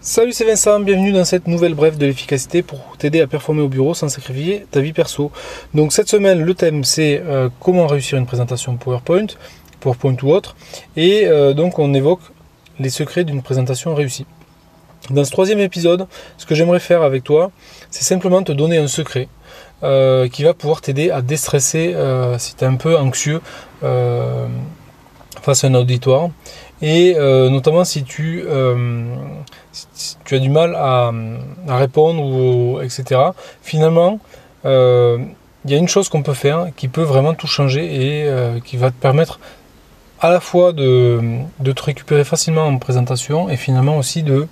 Salut, c'est Vincent, bienvenue dans cette nouvelle brève de l'efficacité pour t'aider à performer au bureau sans sacrifier ta vie perso. Donc cette semaine, le thème c'est euh, comment réussir une présentation PowerPoint, PowerPoint ou autre, et euh, donc on évoque les secrets d'une présentation réussie. Dans ce troisième épisode, ce que j'aimerais faire avec toi, c'est simplement te donner un secret euh, qui va pouvoir t'aider à déstresser si tu es un peu anxieux face à un auditoire et notamment si tu as du mal à, répondre, ou, etc. Finalement, euh, il y a une chose qu'on peut faire qui peut vraiment tout changer et euh, qui va te permettre à la fois de, te récupérer facilement en présentation et finalement aussi de,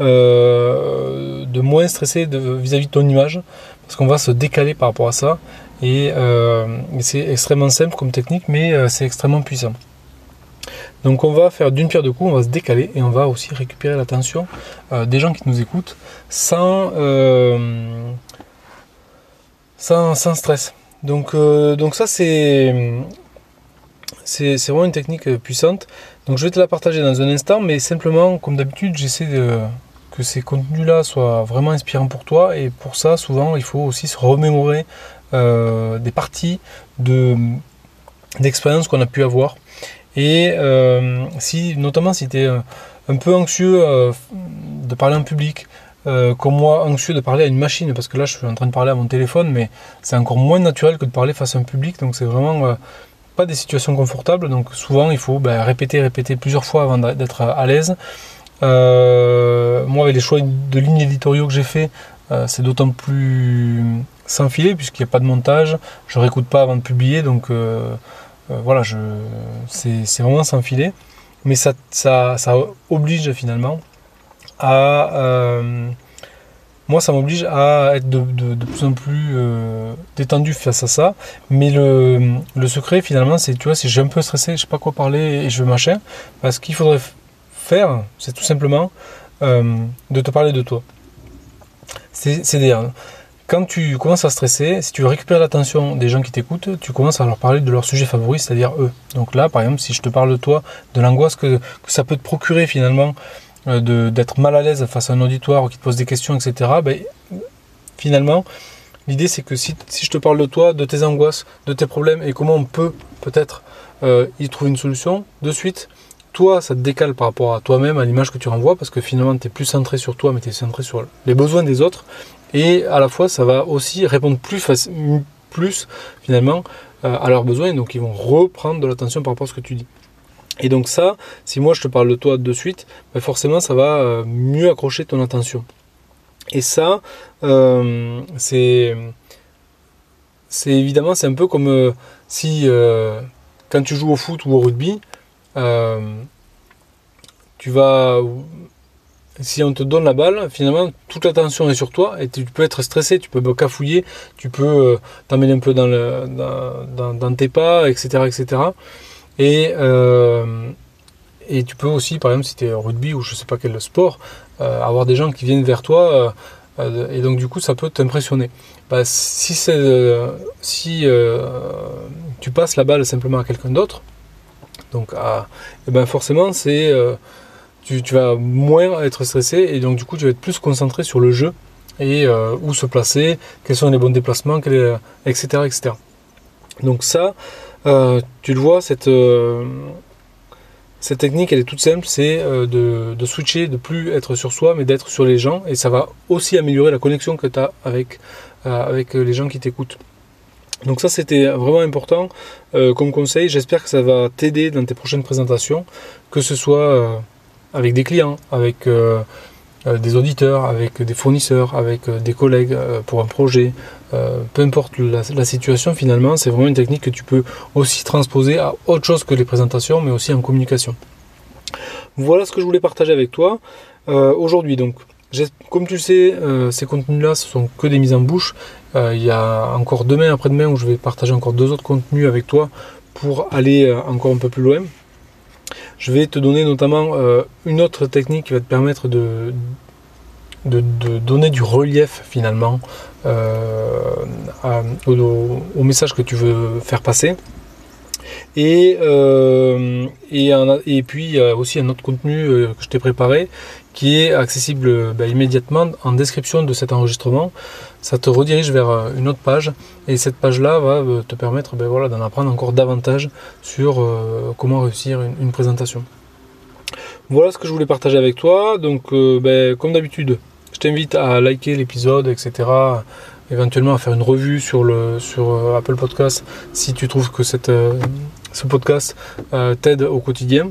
euh, de moins stresser vis-à-vis de, ton image parce qu'on va se décaler par rapport à ça et c'est extrêmement simple comme technique mais c'est extrêmement puissant. Donc on va faire d'une pierre deux coups, on va se décaler et on va aussi récupérer l'attention euh, des gens qui nous écoutent sans, euh, sans, stress. Donc, euh, donc ça c'est, c'est, vraiment une technique puissante. Donc je vais te la partager dans un instant, mais simplement comme d'habitude j'essaie de, que ces contenus-là soient vraiment inspirants pour toi. Et pour ça souvent il faut aussi se remémorer des parties de, qu'on a pu avoir. Et euh, si, notamment si tu es euh, un peu anxieux euh, de parler en public, comme moi, anxieux de parler à une machine, parce que là je suis en train de parler à mon téléphone, mais c'est encore moins naturel que de parler face à un public, donc c'est vraiment pas des situations confortables, donc souvent il faut ben, répéter, répéter plusieurs fois avant d'être à l'aise. Moi, avec les choix de lignes éditoriaux que j'ai fait, c'est d'autant plus sans filet puisqu'il n'y a pas de montage, je réécoute pas avant de publier, donc euh, voilà, c'est, vraiment sans filet. Mais ça, oblige finalement à. Euh, moi, ça m'oblige à être de, plus en plus euh, détendu face à ça. Mais le, secret, finalement, c'est, tu vois, si j'ai un peu stressé, je sais pas quoi parler et je veux machin, parce qu'il faudrait c'est tout simplement de te parler de toi. C'est, c'est quand tu commences à stresser, si tu veux récupérer l'attention des gens qui t'écoutent, tu commences à leur parler de leur sujet favori, c'est-à-dire eux. Donc là, par exemple, si je te parle de toi, de l'angoisse que, ça peut te procurer finalement, euh, d'être mal à l'aise face à un auditoire qui te pose des questions, etc., ben, finalement, l'idée c'est que si, je te parle de toi, de tes angoisses, de tes problèmes et comment on peut peut-être euh, y trouver une solution, de suite, toi, ça te décale par rapport à toi-même, à l'image que tu renvoies, parce que finalement, tu es plus centré sur toi, mais tu es centré sur les besoins des autres. Et à la fois, ça va aussi répondre plus, plus finalement euh, à leurs besoins. Donc, ils vont reprendre de l'attention par rapport à ce que tu dis. Et donc ça, si moi je te parle de toi de suite, ben forcément ça va euh, mieux accrocher ton attention. Et ça, euh, c'est c'est évidemment c'est un peu comme si quand tu joues au foot ou au rugby, tu vas si on te donne la balle, finalement, toute l'attention est sur toi et tu peux être stressé, tu peux cafouiller, tu peux euh, t'emmener un peu dans, le, dans, tes pas, etc. etc. Et, euh, et tu peux aussi, par exemple, si tu es rugby ou je sais pas quel sport, euh, avoir des gens qui viennent vers toi et donc du coup ça peut t'impressionner. Bah, si tu passes la balle simplement à quelqu'un d'autre, donc à, et ben forcément c'est tu, vas moins être stressé et donc du coup tu vas être plus concentré sur le jeu et euh, où se placer, quels sont les bons déplacements, etc., etc. Donc ça, euh, tu le vois, cette, euh, technique elle est toute simple, c'est de, switcher, de plus être sur soi mais d'être sur les gens et ça va aussi améliorer la connexion que tu as avec les gens qui t'écoutent. Donc ça c'était vraiment important comme conseil, j'espère que ça va t'aider dans tes prochaines présentations, que ce soit avec des clients, avec euh, euh, des auditeurs, avec des fournisseurs, avec euh, des collègues pour un projet. peu importe la, situation finalement, c'est vraiment une technique que tu peux aussi transposer à autre chose que les présentations, mais aussi en communication. Voilà ce que je voulais partager avec toi aujourd'hui. Donc, comme tu sais, ces contenus-là, ce sont que des mises en bouche. il y a encore demain, après-demain, où je vais partager encore deux autres contenus avec toi pour aller encore un peu plus loin. Je vais te donner notamment euh, une autre technique qui va te permettre de, donner du relief finalement euh, au, message que tu veux faire passer. Et, euh, et, et, puis il y a aussi un autre contenu euh, que je t'ai préparé qui est accessible ben, immédiatement en description de cet enregistrement. Ça te redirige vers une autre page et cette page-là va te permettre ben, voilà, d'en apprendre encore davantage sur comment réussir une, présentation. Voilà ce que je voulais partager avec toi. Donc, ben, comme d'habitude, je t'invite à liker l'épisode, etc. Éventuellement à faire une revue sur, le, sur euh, Apple Podcast si tu trouves que cette, euh, ce podcast euh, t'aide au quotidien.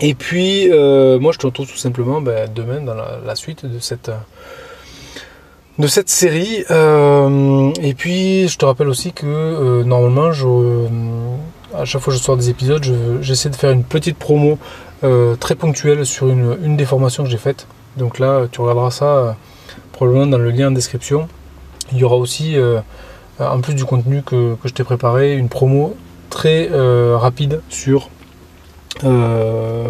Et puis, moi, je te retrouve tout simplement ben, demain dans la, suite de cette, de cette série. et puis, je te rappelle aussi que normalement, je, à chaque fois que je sors des épisodes, j'essaie de faire une petite promo très ponctuelle sur une, une des formations que j'ai faites. Donc là, tu regarderas ça euh, probablement dans le lien en description. Il y aura aussi, euh, en plus du contenu que, je t'ai préparé, une promo très euh, rapide sur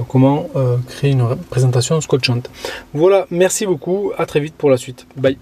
comment créer une présentation scotchante. Voilà, merci beaucoup, à très vite pour la suite. Bye.